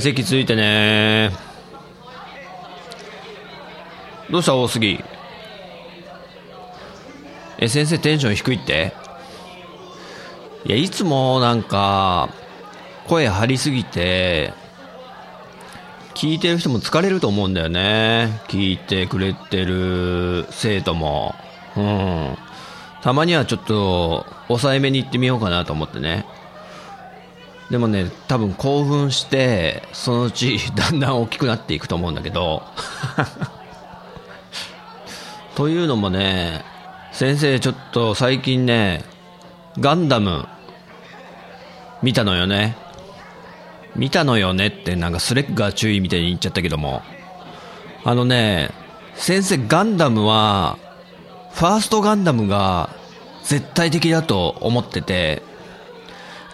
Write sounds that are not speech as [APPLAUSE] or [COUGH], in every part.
席ついてね。どうした？大杉。え、先生テンション低いって？いや、いつもなんか、声張りすぎて、聞いてる人も疲れると思うんだよね。聞いてくれてる生徒も。うん。たまにはちょっと抑えめに行ってみようかなと思ってねでもね多分興奮してそのうち [LAUGHS] だんだん大きくなっていくと思うんだけど。[LAUGHS] というのもね先生ちょっと最近ねガンダム見たのよね。見たのよねってなんかスレッガー注意みたいに言っちゃったけども。あのね先生ガンダムはファーストガンダムが絶対的だと思ってて、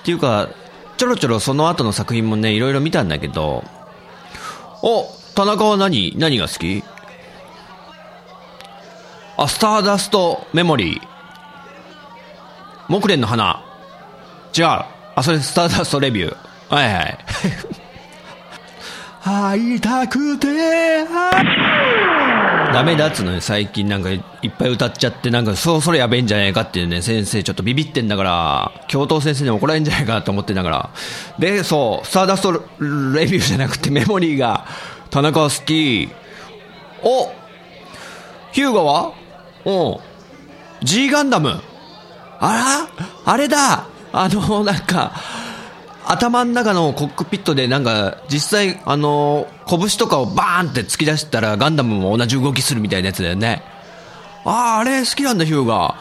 っていうか、ちょろちょろその後の作品もね、いろいろ見たんだけど、お、田中は何、何が好き？あ、スターダストメモリー。木蓮の花。違う。あ、それスターダストレビュー。はいはい。[LAUGHS] 会いたくて、ダメだっつうのに最近なんかいっぱい歌っちゃってなんかそうそれやべえんじゃねえかっていうね先生ちょっとビビってんだから教頭先生に怒られんじゃないかなと思ってんだからでそうスターダストレビューじゃなくてメモリーが田中は好きおヒューガはうん G ガンダム。あら？あれだ。あのなんか頭の中のコックピットでなんか実際あの拳とかをバーンって突き出したらガンダムも同じ動きするみたいなやつだよね。あああれ好きなんだヒューガ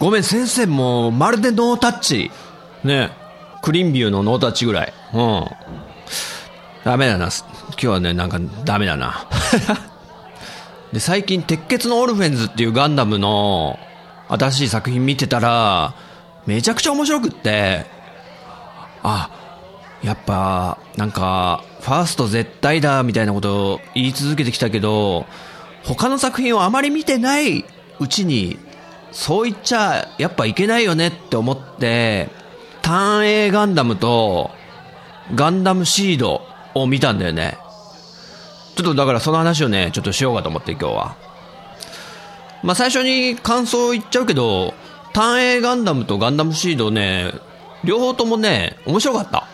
ごめん先生もまるでノータッチ。ね。クリンビューのノータッチぐらい。うん。ダメだな。今日はねなんかダメだな。[LAUGHS] で最近鉄血のオルフェンズっていうガンダムの新しい作品見てたらめちゃくちゃ面白くって。あやっぱなんかファースト絶対だみたいなことを言い続けてきたけど他の作品をあまり見てないうちにそう言っちゃやっぱいけないよねって思ってターン A ガンダムとガンダムシードを見たんだよね。ちょっとだからその話をねちょっとしようかと思って今日は。まあ最初に感想言っちゃうけどターン A ガンダムとガンダムシードね両方ともね、面白かった。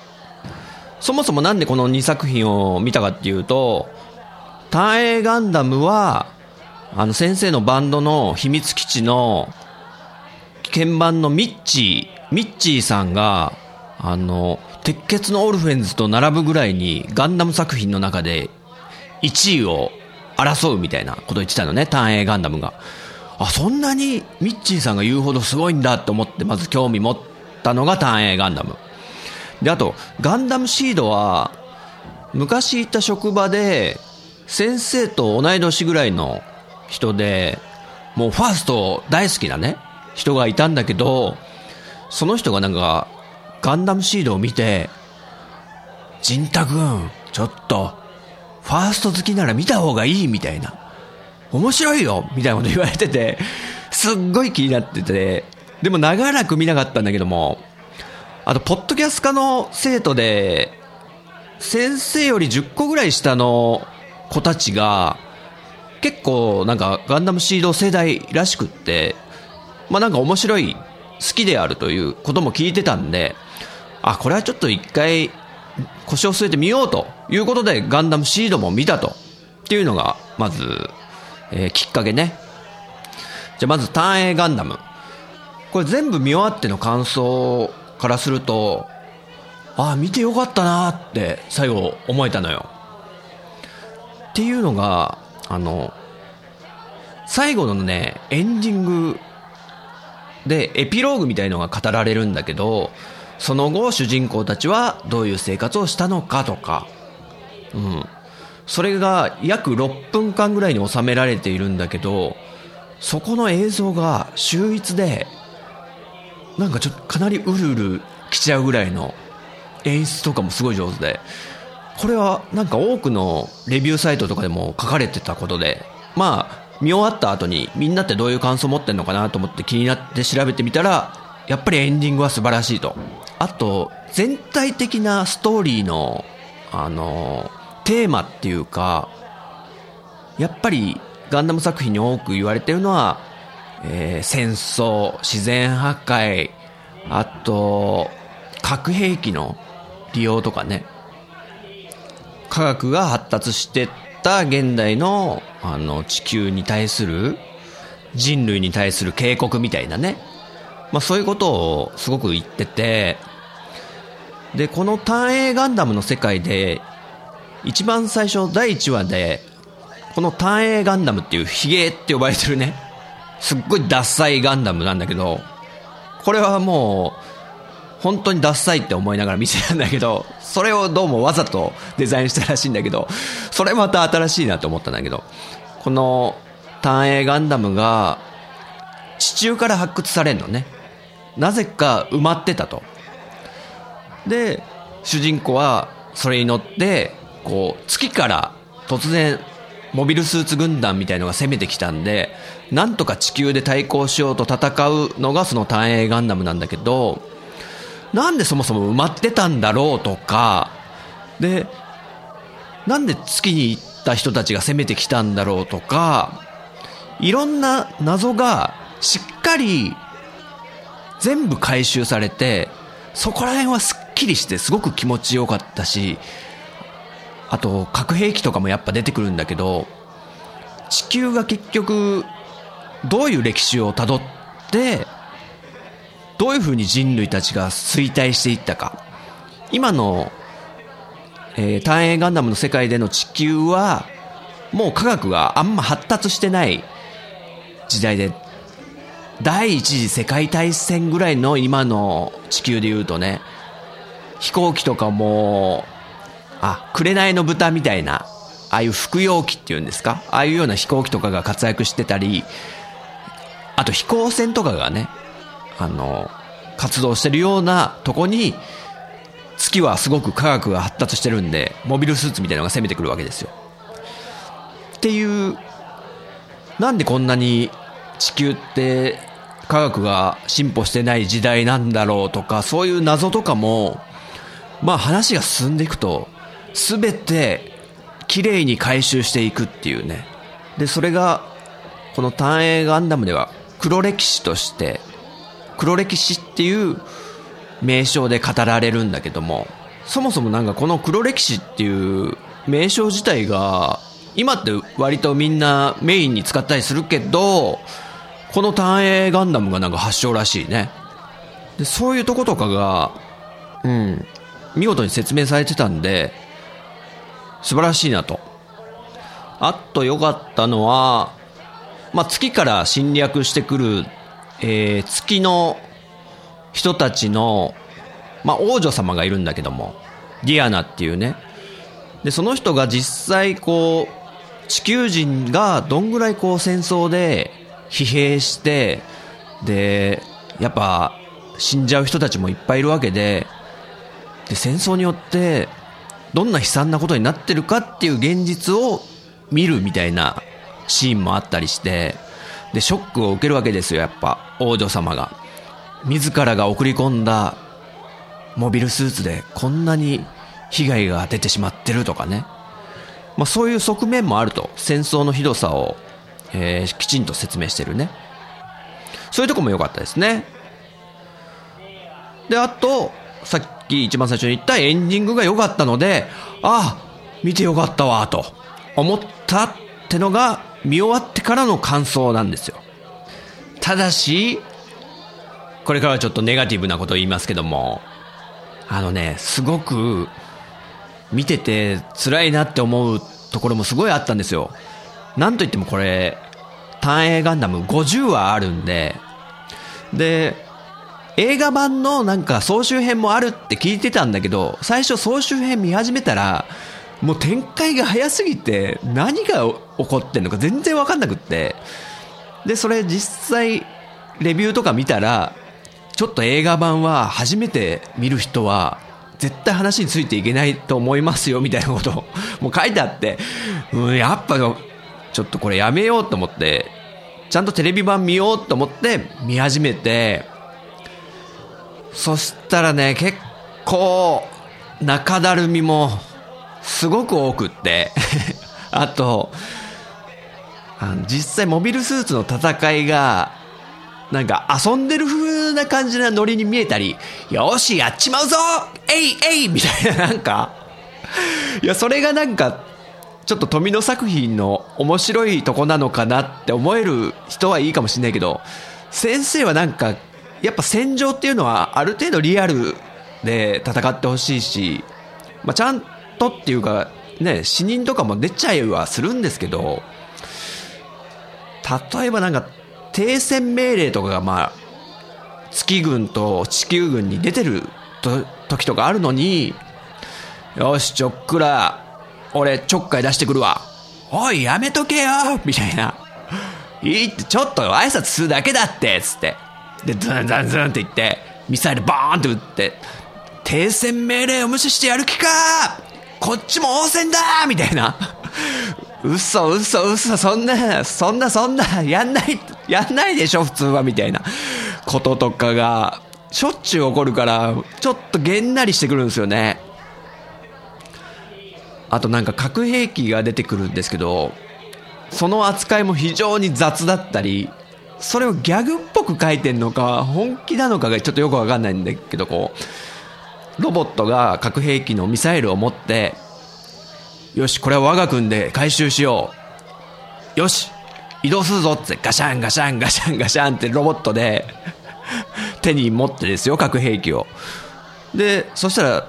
そもそもなんでこの2作品を見たかっていうと、ターン A ガンダムは、あの先生のバンドの秘密基地の鍵盤のミッチー、ミッチーさんが、あの、鉄血のオルフェンズと並ぶぐらいにガンダム作品の中で1位を争うみたいなこと言ってたのね、ターン A ガンダムが。あ、そんなにミッチーさんが言うほどすごいんだって思ってまず興味持って、ったのがターン A ガンダム。で、あと、ガンダムシードは、昔行った職場で、先生と同い年ぐらいの人で、もうファースト大好きなね、人がいたんだけど、その人がなんか、ガンダムシードを見て、ジンタ君、ちょっと、ファースト好きなら見た方がいいみたいな。面白いよみたいなこと言われてて、すっごい気になってて、でも長らく見なかったんだけども、あと、ポッドキャスト科の生徒で、先生より10個ぐらい下の子たちが、結構なんかガンダムシード世代らしくって、まあなんか面白い、好きであるということも聞いてたんで、あ、これはちょっと一回腰を据えてみようということでガンダムシードも見たと。っていうのが、まず、えー、きっかけね。じゃあまず単影ガンダム。これ全部見終わっての感想からすると、ああ、見てよかったなって最後思えたのよ。っていうのが、あの、最後のね、エンディングでエピローグみたいのが語られるんだけど、その後主人公たちはどういう生活をしたのかとか、うん。それが約6分間ぐらいに収められているんだけど、そこの映像が秀逸で、なんかちょっとかなりうるうる来ちゃうぐらいの演出とかもすごい上手で、これはなんか多くのレビューサイトとかでも書かれてたことで、まあ、見終わった後にみんなってどういう感想持ってんのかなと思って気になって調べてみたら、やっぱりエンディングは素晴らしいと。あと、全体的なストーリーの、あの、テーマっていうか、やっぱりガンダム作品に多く言われてるのは、えー、戦争、自然破壊、あと、核兵器の利用とかね。科学が発達してった現代の、あの、地球に対する、人類に対する警告みたいなね。まあそういうことをすごく言ってて、で、この単影ガンダムの世界で、一番最初第1話で、この単影ガンダムっていうヒゲって呼ばれてるね、すっごいダッサいガンダムなんだけど、これはもう、本当にダッサいって思いながら見せたんだけど、それをどうもわざとデザインしたらしいんだけど、それまた新しいなと思ったんだけど、この単影ガンダムが地中から発掘されるのね。なぜか埋まってたと。で、主人公はそれに乗って、こう、月から突然モビルスーツ軍団みたいのが攻めてきたんで、なんとか地球で対抗しようと戦うのがその単影ガンダムなんだけど、なんでそもそも埋まってたんだろうとか、で、なんで月に行った人たちが攻めてきたんだろうとか、いろんな謎がしっかり全部回収されて、そこら辺はすっきりしてすごく気持ちよかったし、あと核兵器とかもやっぱ出てくるんだけど、地球が結局どういう歴史をたどって、どういうふうに人類たちが衰退していったか。今の、えー、単影ガンダムの世界での地球は、もう科学があんま発達してない時代で、第一次世界大戦ぐらいの今の地球で言うとね、飛行機とかも、あ、紅の豚みたいな、ああいう服用機っていうんですか？ああいうような飛行機とかが活躍してたり、あと飛行船とかがね、あの、活動してるようなとこに、月はすごく科学が発達してるんで、モビルスーツみたいなのが攻めてくるわけですよ。っていう、なんでこんなに地球って科学が進歩してない時代なんだろうとか、そういう謎とかも、まあ話が進んでいくと、すべて綺麗に回収していくっていうね。で、それが、この単影ガンダムでは黒歴史として黒歴史っていう名称で語られるんだけども、そもそもなんかこの黒歴史っていう名称自体が、今って割とみんなメインに使ったりするけど、この単影ガンダムがなんか発祥らしいね。で、そういうとことかが、うん、見事に説明されてたんで、素晴らしいなと。あと良かったのは、まあ、月から侵略してくるえー、月の人たちの、まあ、王女様がいるんだけども、ディアナっていうね。で、その人が実際こう、地球人がどんぐらいこう戦争で疲弊して、で、やっぱ死んじゃう人たちもいっぱいいるわけで、で、戦争によってどんな悲惨なことになってるかっていう現実を見るみたいなシーンもあったりして、で、ショックを受けるわけですよ、やっぱ、王女様が。自らが送り込んだモビルスーツでこんなに被害が出てしまってるとかね。まあそういう側面もあると。戦争のひどさを、えー、きちんと説明してるね。そういうとこも良かったですね。で、あと、さっき一番最初に言ったエンディングが良かったので、ああ、見て良かったわ、と思ったってのが見終わってからの感想なんですよ。ただし、これからはちょっとネガティブなことを言いますけども、あのね、すごく見てて辛いなって思うところもすごいあったんですよ。なんといってもこれ、単影ガンダム50話あるんで、で、映画版のなんか総集編もあるって聞いてたんだけど、最初総集編見始めたら、もう展開が早すぎて何が起こってんのか全然わかんなくって。で、それ実際レビューとか見たら、ちょっと映画版は初めて見る人は絶対話についていけないと思いますよみたいなことをもう書いてあって、うん、やっぱちょっとこれやめようと思って、ちゃんとテレビ版見ようと思って見始めて、そしたらね、結構中だるみもすごく多くって。[LAUGHS] あと、あの実際モビルスーツの戦いがなんか遊んでる風な感じなノリに見えたり、よし、やっちまうぞえいえいみたいななんか、いや、それがなんか、ちょっと富野作品の面白いとこなのかなって思える人はいいかもしれないけど、先生はなんか、やっぱ戦場っていうのはある程度リアルで戦ってほしいし、まあ、ちゃんとっていうか、ね、死人とかも出ちゃいはするんですけど、例えばなんか停戦命令とかがまあ、月軍と地球軍に出てる時とかあるのに、よし、ちょっくら、俺ちょっかい出してくるわ。おい、やめとけよみたいな。いいって、ちょっと挨拶するだけだってつって。で、ズンズンズンって言って、ミサイルバーンって撃って、停戦命令を無視してやる気かこっちも応戦だみたいな。嘘嘘嘘そんな、そんなそんな、やんない、やんないでしょ普通はみたいなこととかが、しょっちゅう起こるから、ちょっとげんなりしてくるんですよね。あとなんか核兵器が出てくるんですけど、その扱いも非常に雑だったり、それをギャグっぽく書いてんのか、本気なのかがちょっとよくわかんないんだけど、こう、ロボットが核兵器のミサイルを持って、よし、これは我が軍で回収しよう。よし、移動するぞってガシャンガシャンガシャンガシャンってロボットで [LAUGHS] 手に持ってですよ、核兵器を。で、そしたら、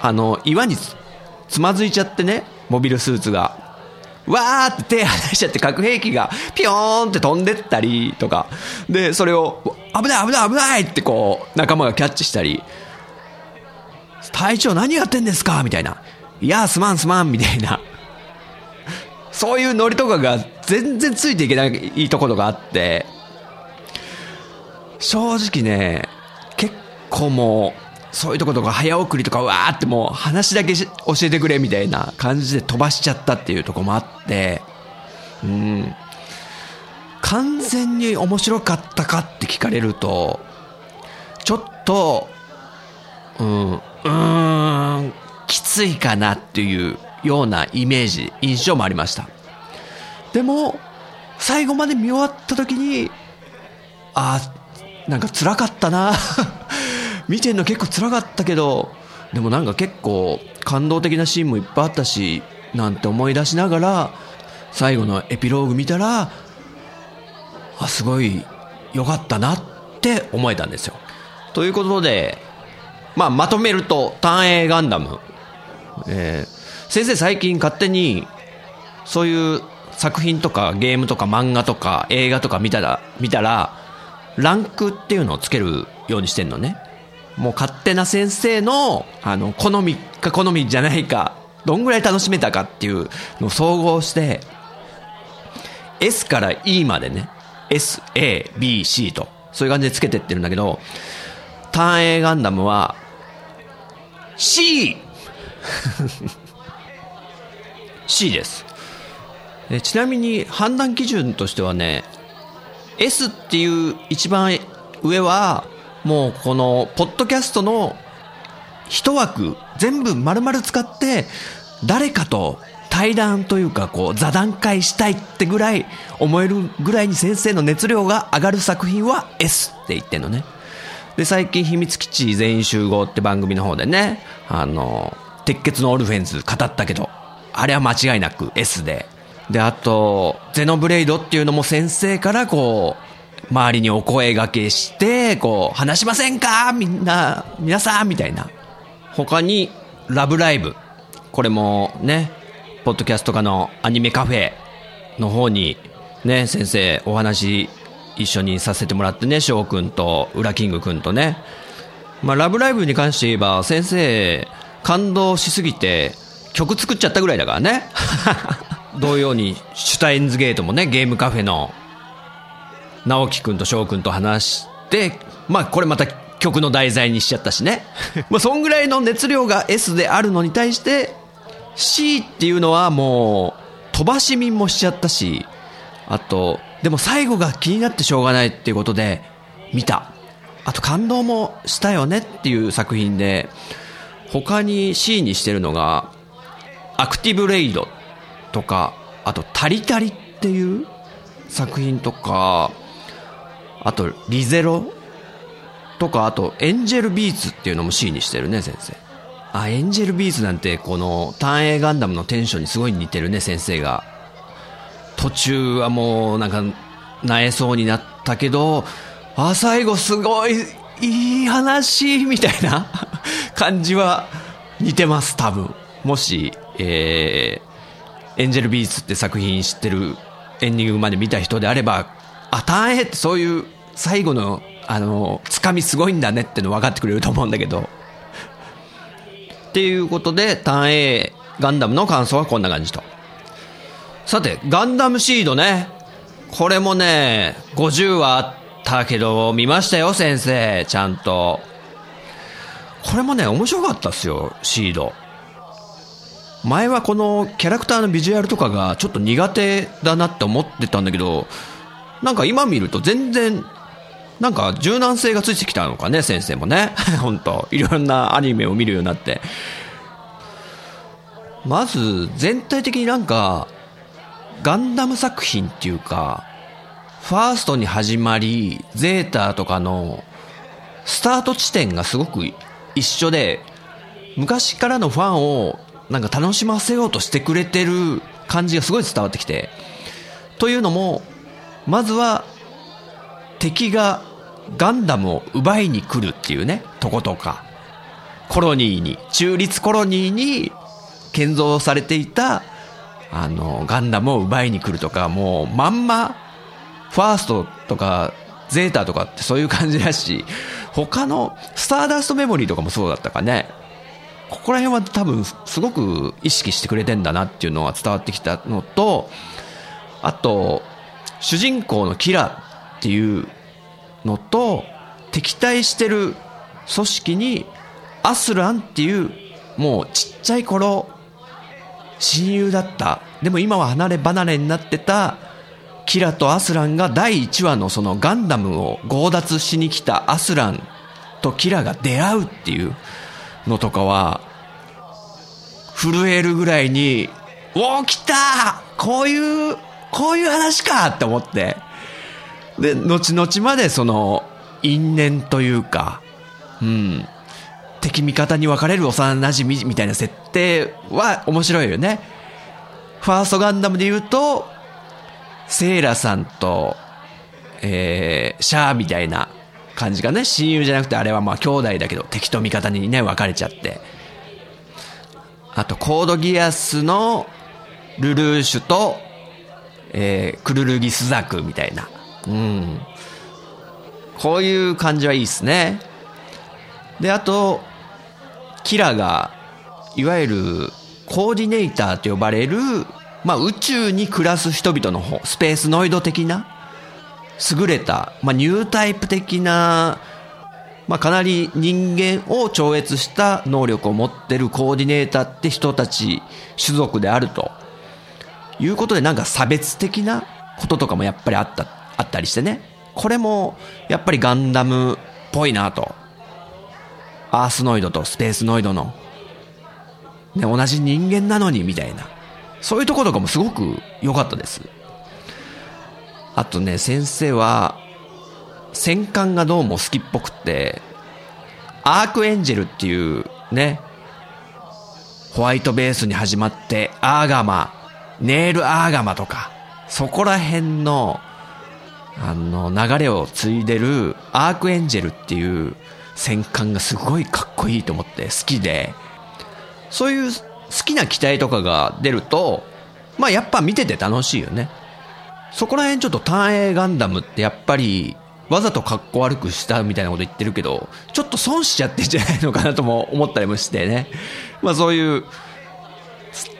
あの、岩につまずいちゃってね、モビルスーツが。わーって手離しちゃって核兵器がピヨーンって飛んでったりとか。で、それを、危ない危ない危ないってこう、仲間がキャッチしたり。隊長何やってんですか？みたいな。いや、すまんすまん、みたいな。そういうノリとかが全然ついていけないところがあって、正直ね、結構もう、そういうとことか早送りとかわーってもう話だけ教えてくれみたいな感じで飛ばしちゃったっていうとこもあって、うん。完全に面白かったかって聞かれると、ちょっと、うん、うーん、きついかなっていうようなイメージ、印象もありました。でも、最後まで見終わった時に、ああ、なんか辛かったな。[LAUGHS] 見てんの結構辛かったけど、でもなんか結構感動的なシーンもいっぱいあったし、なんて思い出しながら、最後のエピローグ見たら、あ、すごい良かったなって思えたんですよ。ということで、まあ、まとめると、単影ガンダム。えー、先生最近勝手にそういう作品とかゲームとか漫画とか映画とか見たら見たらランクっていうのをつけるようにしてんのね。もう勝手な先生のあの好みか好みじゃないかどんぐらい楽しめたかっていうのを総合して S から E までね。SABC と。そういう感じでつけてってるんだけど単影ガンダムは C C です。えちなみに判断基準としてはね S っていう一番上はもうこのポッドキャストの一枠全部丸々使って誰かと対談というかこう座談会したいってぐらい思えるぐらいに先生の熱量が上がる作品は S って言ってんのね。で最近秘密基地全員集合って番組の方でねあの鉄血のオルフェンズ語ったけど、あれは間違いなく S で。で、あと、ゼノブレイドっていうのも先生からこう、周りにお声掛けして、こう、話しませんか？みんな、皆さんみたいな。他に、ラブライブ。これもね、ポッドキャスト化のアニメカフェの方に、ね、先生、お話一緒にさせてもらってね、翔くんと、ウラキングくんとね。まあ、ラブライブに関して言えば、先生、感動しすぎて、曲作っちゃったぐらいだからね。[LAUGHS] 同様に、シュタインズゲートもね、ゲームカフェの、直樹くんと翔くんと話して、まあ、これまた曲の題材にしちゃったしね。[LAUGHS] まあ、そんぐらいの熱量が S であるのに対して、C っていうのはもう、飛ばし民もしちゃったし、あと、でも最後が気になってしょうがないっていうことで、見た。あと感動もしたよねっていう作品で、他に C にしてるのが、アクティブレイドとか、あとタリタリっていう作品とか、あとリゼロとか、あとエンジェルビーツっていうのも C にしてるね、先生。あ、エンジェルビーツなんてこの単影ガンダムのテンションにすごい似てるね、先生が。途中はもうなんか、なえそうになったけど、あ、最後すごい、いい話、みたいな [LAUGHS] 感じは似てます、多分。もし、えー、エンジェルビーツって作品知ってるエンディングまで見た人であれば、あ、単影ってそういう最後の、あの、つかみすごいんだねっての分かってくれると思うんだけど。っていうことで、単影ガンダムの感想はこんな感じと。さて、ガンダムシードね。これもね、50話あったけど、見ましたよ、先生。ちゃんと。これもね、面白かったっすよ、シード。前はこのキャラクターのビジュアルとかがちょっと苦手だなって思ってたんだけど、なんか今見ると全然、なんか柔軟性がついてきたのかね、先生もね。[LAUGHS] 本当いろんなアニメを見るようになって。まず、全体的になんか、ガンダム作品っていうか、ファーストに始まり、ゼータとかの、スタート地点がすごく一緒で、昔からのファンをなんか楽しませようとしてくれてる感じがすごい伝わってきて。というのも、まずは、敵がガンダムを奪いに来るっていうね、とことか、コロニーに、中立コロニーに建造されていた、あの、ガンダムを奪いに来るとか、もうまんま、ファーストとか、ゼータとかってそういう感じだし、他の、スターダストメモリーとかもそうだったかね。ここら辺は多分、すごく意識してくれてんだなっていうのは伝わってきたのと、あと、主人公のキラっていうのと、敵対してる組織に、アスランっていう、もうちっちゃい頃、親友だった。でも今は離れ離れになってた、キラとアスランが第1話のそのガンダムを強奪しに来たアスランとキラが出会うっていうのとかは、震えるぐらいに、おー来たこういう、こういう話かって思って。で、後々までその、因縁というか、うん、敵味方に分かれる幼馴染みみたいな設定は面白いよね。ファーストガンダムで言うと、セイラさんと、えー、シャアみたいな感じがね、親友じゃなくてあれはまあ兄弟だけど敵と味方にね、分かれちゃって。あと、コードギアスのルルーシュと、えー、クルルギスザクみたいな。うん。こういう感じはいいっすね。で、あと、キラが、いわゆる、コーディネーターと呼ばれる、まあ、宇宙に暮らす人々の方、スペースノイド的な、優れた、まあ、ニュータイプ的な、まあ、かなり人間を超越した能力を持ってるコーディネーターって人たち、種族であると。いうことでなんか差別的なこととかもやっぱりあった、あったりしてね。これも、やっぱりガンダムっぽいなと。アースノイドとスペースノイドの、ね、同じ人間なのにみたいな。そういうとことかもすごく良かったです。あとね、先生は、戦艦がどうも好きっぽくって、アークエンジェルっていうね、ホワイトベースに始まって、アーガマ、ネールアーガマとか、そこら辺の、あの、流れを継いでるアークエンジェルっていう戦艦がすごいかっこいいと思って好きで、そういう好きな機体とかが出ると、まあやっぱ見てて楽しいよね。そこら辺ちょっと単影ガンダムってやっぱりわざと格好悪くしたみたいなこと言ってるけど、ちょっと損しちゃってんじゃないのかなとも思ったりもしてね。まあそういう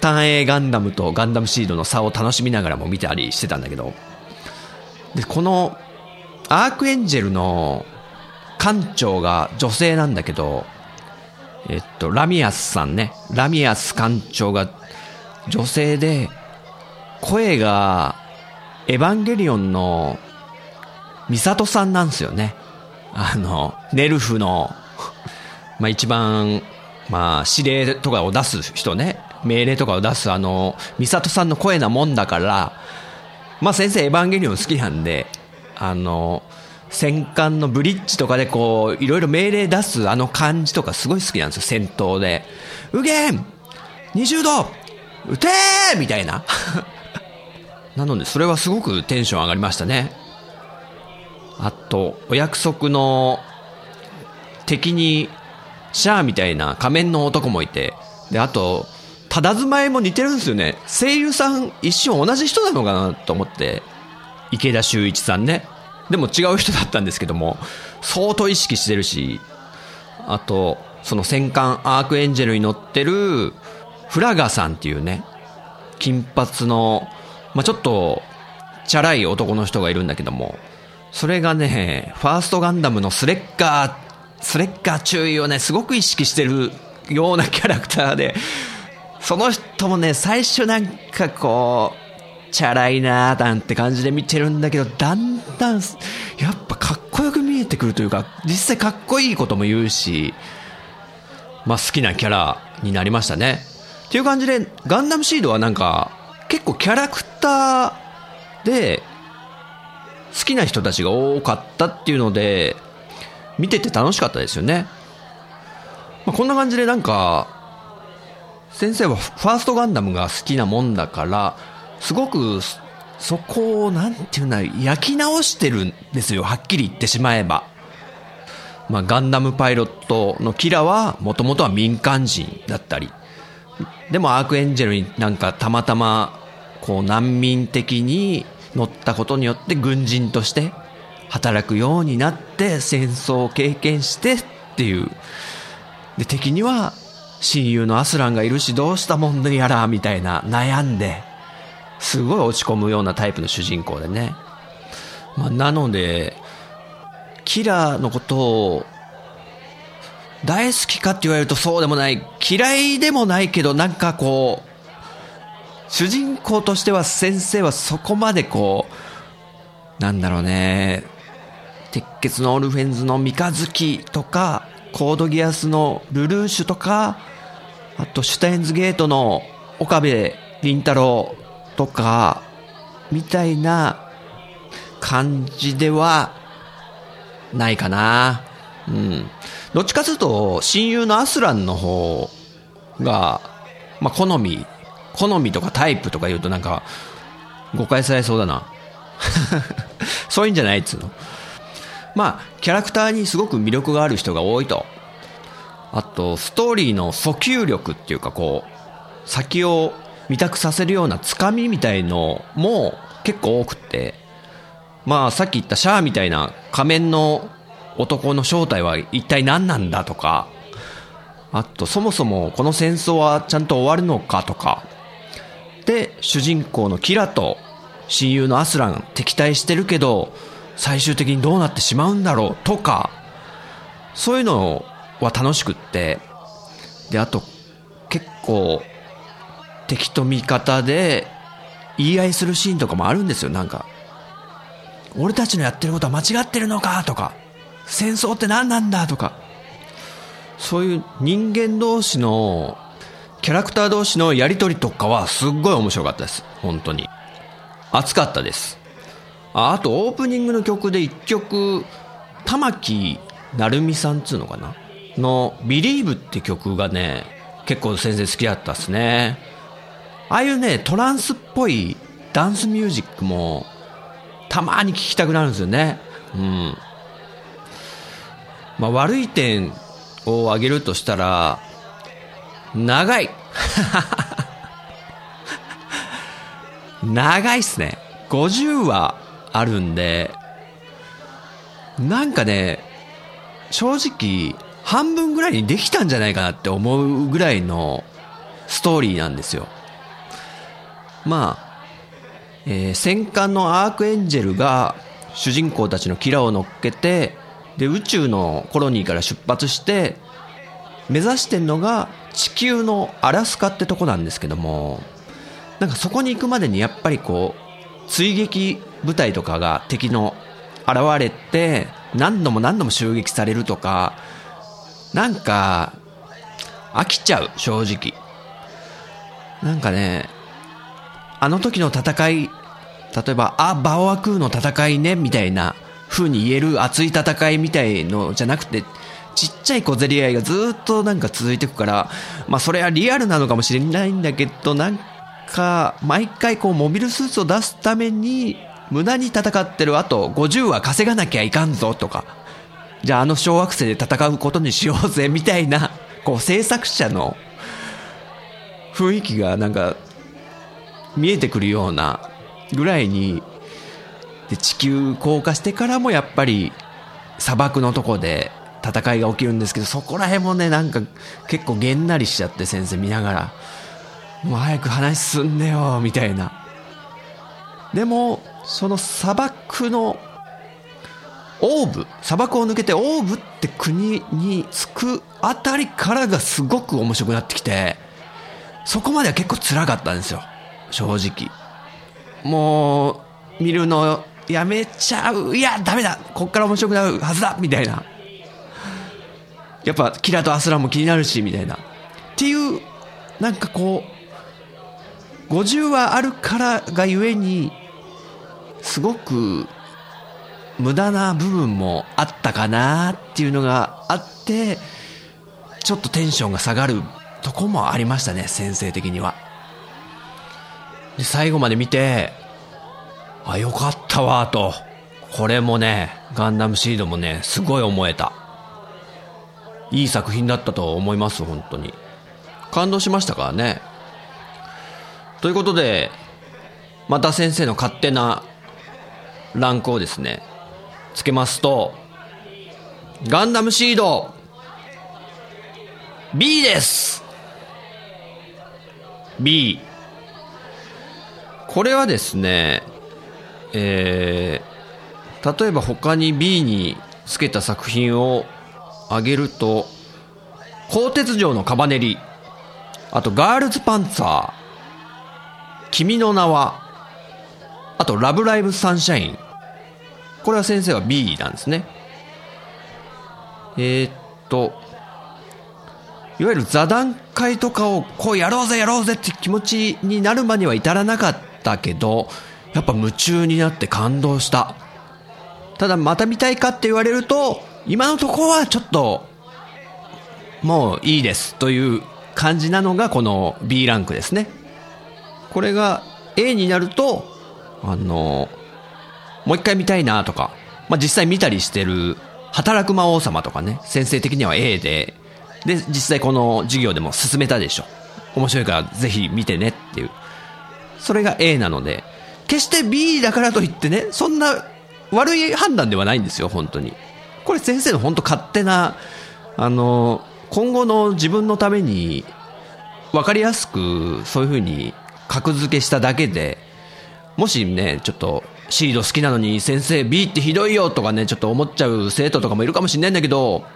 単影ガンダムとガンダムシードの差を楽しみながらも見たりしてたんだけど、で、このアークエンジェルの艦長が女性なんだけど、えっと、ラミアスさんね。ラミアス艦長が女性で、声が、エヴァンゲリオンの、ミサトさんなんですよね。あの、ネルフの、まあ一番、まあ指令とかを出す人ね。命令とかを出すあの、ミサトさんの声なもんだから、まあ先生エヴァンゲリオン好きなんで、あの、戦艦のブリッジとかでこう、いろいろ命令出すあの感じとかすごい好きなんですよ、戦闘で。うげん !20 度撃てーみたいな。[LAUGHS] なので、それはすごくテンション上がりましたね。あと、お約束の敵にシャアみたいな仮面の男もいて、で、あと、佇まいも似てるんですよね。声優さん一瞬同じ人なのかなと思って、池田修一さんね。でも違う人だったんですけども、相当意識してるし、あと、その戦艦アークエンジェルに乗ってるフラガさんっていうね、金髪の、まあ、ちょっと、チャラい男の人がいるんだけども、それがね、ファーストガンダムのスレッガー、スレッガー注意をね、すごく意識してるようなキャラクターで、その人もね、最初なんかこう、チャラいなーなんて感じで見てるんだけど、だんだん、やっぱかっこよく見えてくるというか、実際かっこいいことも言うし、まあ好きなキャラになりましたね。っていう感じで、ガンダムシードはなんか、結構キャラクターで、好きな人たちが多かったっていうので、見てて楽しかったですよね。まあ、こんな感じでなんか、先生はファーストガンダムが好きなもんだから、すごくそこをなんていうんだ焼き直してるんですよはっきり言ってしまえば。まあ、ガンダムパイロットのキラはもともとは民間人だったり。でもアークエンジェルになんかたまたまこう難民的に乗ったことによって軍人として働くようになって戦争を経験してっていう。で敵には親友のアスランがいるしどうしたもんやらみたいな悩んで。すごい落ち込むようなタイプの主人公でね。まあ、なので、キラーのことを大好きかって言われるとそうでもない。嫌いでもないけど、なんかこう、主人公としては先生はそこまでこう、なんだろうね、鉄血のオルフェンズの三日月とか、コードギアスのルルーシュとか、あとシュタインズゲートの岡部倫太郎とか、みたいな感じではないかな。うん。どっちかというと、親友のアスランの方が、まあ、好み、好みとかタイプとか言うとなんか、誤解されそうだな。[LAUGHS] そういうんじゃないっつうの。まあ、キャラクターにすごく魅力がある人が多いと。あと、ストーリーの訴求力っていうかこう、先を見たくさせるようなつかみみたいのも結構多くて、まあさっき言ったシャアみたいな仮面の男の正体は一体何なんだとか、あとそもそもこの戦争はちゃんと終わるのかとか、で、主人公のキラと親友のアスラン敵対してるけど、最終的にどうなってしまうんだろうとか、そういうのは楽しくって、で、あと結構敵と味方で言い合いするシーンとかもあるんですよ、なんか。俺たちのやってることは間違ってるのかとか、戦争って何なんだとか、そういう人間同士の、キャラクター同士のやりとりとかはすっごい面白かったです。本当に。熱かったです。ああとオープニングの曲で一曲、玉木成美さんっつうのかな？の Believe って曲がね、結構先生好きだったっすね。ああいうね、トランスっぽいダンスミュージックもたまに聞きたくなるんですよね。うん。まあ、悪い点を挙げるとしたら、長い [LAUGHS] 長いっすね。50はあるんで、なんかね、正直、半分ぐらいにできたんじゃないかなって思うぐらいのストーリーなんですよ。まあ、えー、戦艦のアークエンジェルが主人公たちのキラを乗っけて、で、宇宙のコロニーから出発して、目指してんのが地球のアラスカってとこなんですけども、なんかそこに行くまでにやっぱりこう、追撃部隊とかが敵の現れて、何度も何度も襲撃されるとか、なんか、飽きちゃう、正直。なんかね、あの時の戦い、例えば、あ、バオアクーの戦いね、みたいな風に言える熱い戦いみたいのじゃなくて、ちっちゃい小競り合いがずっとなんか続いてくから、まあそれはリアルなのかもしれないんだけど、なんか、毎回こうモビルスーツを出すために、無駄に戦ってる、あと50は稼がなきゃいかんぞとか、じゃああの小惑星で戦うことにしようぜみたいな、こう制作者の雰囲気がなんか見えてくるようなぐらいにで地球降下してからもやっぱり砂漠のとこで戦いが起きるんですけどそこら辺もねなんか結構げんなりしちゃって先生見ながら。もう早く話進んでよみたいな。でもその砂漠のオーブ砂漠を抜けてオーブって国に着くあたりからがすごく面白くなってきてそこまでは結構辛かったんですよ。正直。もう見るのやめちゃう。いやダメだ。こっから面白くなるはずだ。みたいな。やっぱキラとアスラも気になるしみたいな。っていうなんかこう50話あるからがゆえにすごく無駄な部分もあったかなっていうのがあってちょっとテンションが下がるとこもありましたね先生的には。で最後まで見てあよかったわと。これもねガンダムシードもねすごい思えた。いい作品だったと思います本当に。感動しましたからね。ということでまた先生の勝手なランクをですねつけますとガンダムシード B です。B これはですねえー、例えば他に B につけた作品を挙げると鋼鉄城のカバネリあとガールズパンツァー君の名はあとラブライブサンシャイン。これは先生は B なんですね。えー、っといわゆる座談会とかをこうやろうぜやろうぜって気持ちになるまには至らなかったけどやっぱ夢中になって感動した。ただまた見たいかって言われると、今のところはちょっと、もういいですという感じなのがこの B ランクですね。これが A になると、あの、もう一回見たいなとか、まあ、実際見たりしてる働く魔王様とかね、先生的には A で、で、実際この授業でも進めたでしょ。面白いからぜひ見てねっていう。それが A なので、決して B だからといってね、そんな悪い判断ではないんですよ、本当に。これ先生の本当勝手な、あの、今後の自分のために分かりやすくそういう風に格付けしただけで、もしね、ちょっとシード好きなのに先生 B ってひどいよとかね、ちょっと思っちゃう生徒とかもいるかもしれないんだけど、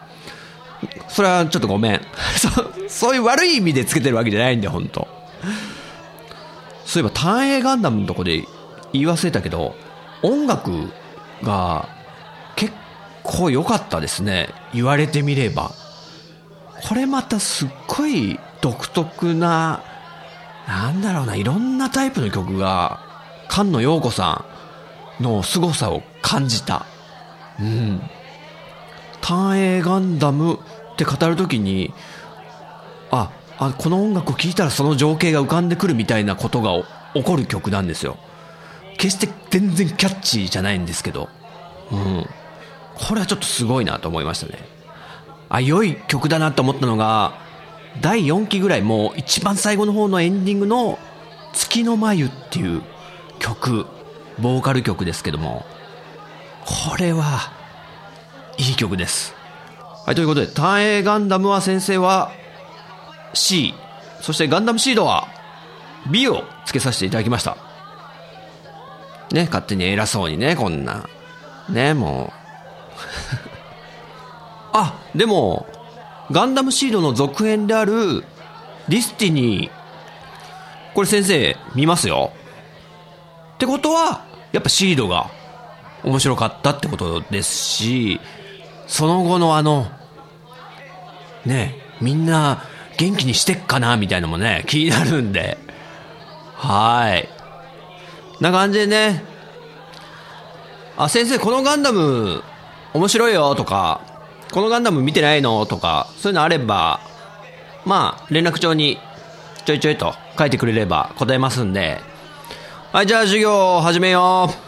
それはちょっとごめん。[LAUGHS] そそういう悪い意味でつけてるわけじゃないんだよ、本当そういえば、単影ガンダムのとこで言い忘れたけど、音楽が結構良かったですね。言われてみれば。これまたすっごい独特な、なんだろうな、いろんなタイプの曲が、菅野陽子さんの凄さを感じた。うん。単影ガンダムって語るときに、あ、あ、この音楽を聴いたらその情景が浮かんでくるみたいなことが起こる曲なんですよ。決して全然キャッチーじゃないんですけど、うん。これはちょっとすごいなと思いましたね。あ、良い曲だなと思ったのが、第4期ぐらいもう一番最後の方のエンディングの月の眉っていう曲、ボーカル曲ですけども、これは、いい曲です。はい、ということで、単影ガンダムは先生は C、そしてガンダムシードは B を付けさせていただきました。ね、勝手に偉そうにね、こんな。ね、もう。[LAUGHS] あ、でも、ガンダムシードの続編である、DESTINY。これ先生、見ますよ。ってことは、やっぱシードが面白かったってことですし、その後のあの、ね、みんな元気にしてっかなみたいなのもね、気になるんで。はい。な感じでね、あ、先生、このガンダム、面白いよとか、このガンダム見てないのとか、そういうのあれば、まあ、連絡帳にちょいちょいと書いてくれれば答えますんで、はい、じゃあ授業始めよう。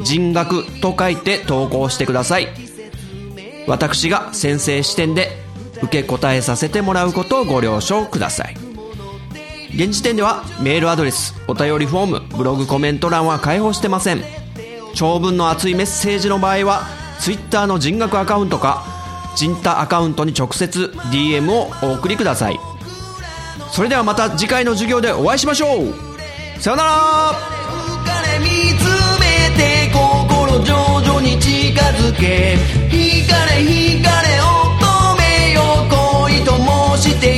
人学と書いて投稿してください。私が先生視点で受け答えさせてもらうことをご了承ください。現時点ではメールアドレスお便りフォームブログコメント欄は開放してません。長文の熱いメッセージの場合は Twitter の人学アカウントか人太アカウントに直接 DM をお送りください。それではまた次回の授業でお会いしましょう。さよなら。近づけ。惹かれ惹かれ乙女よ恋と申して。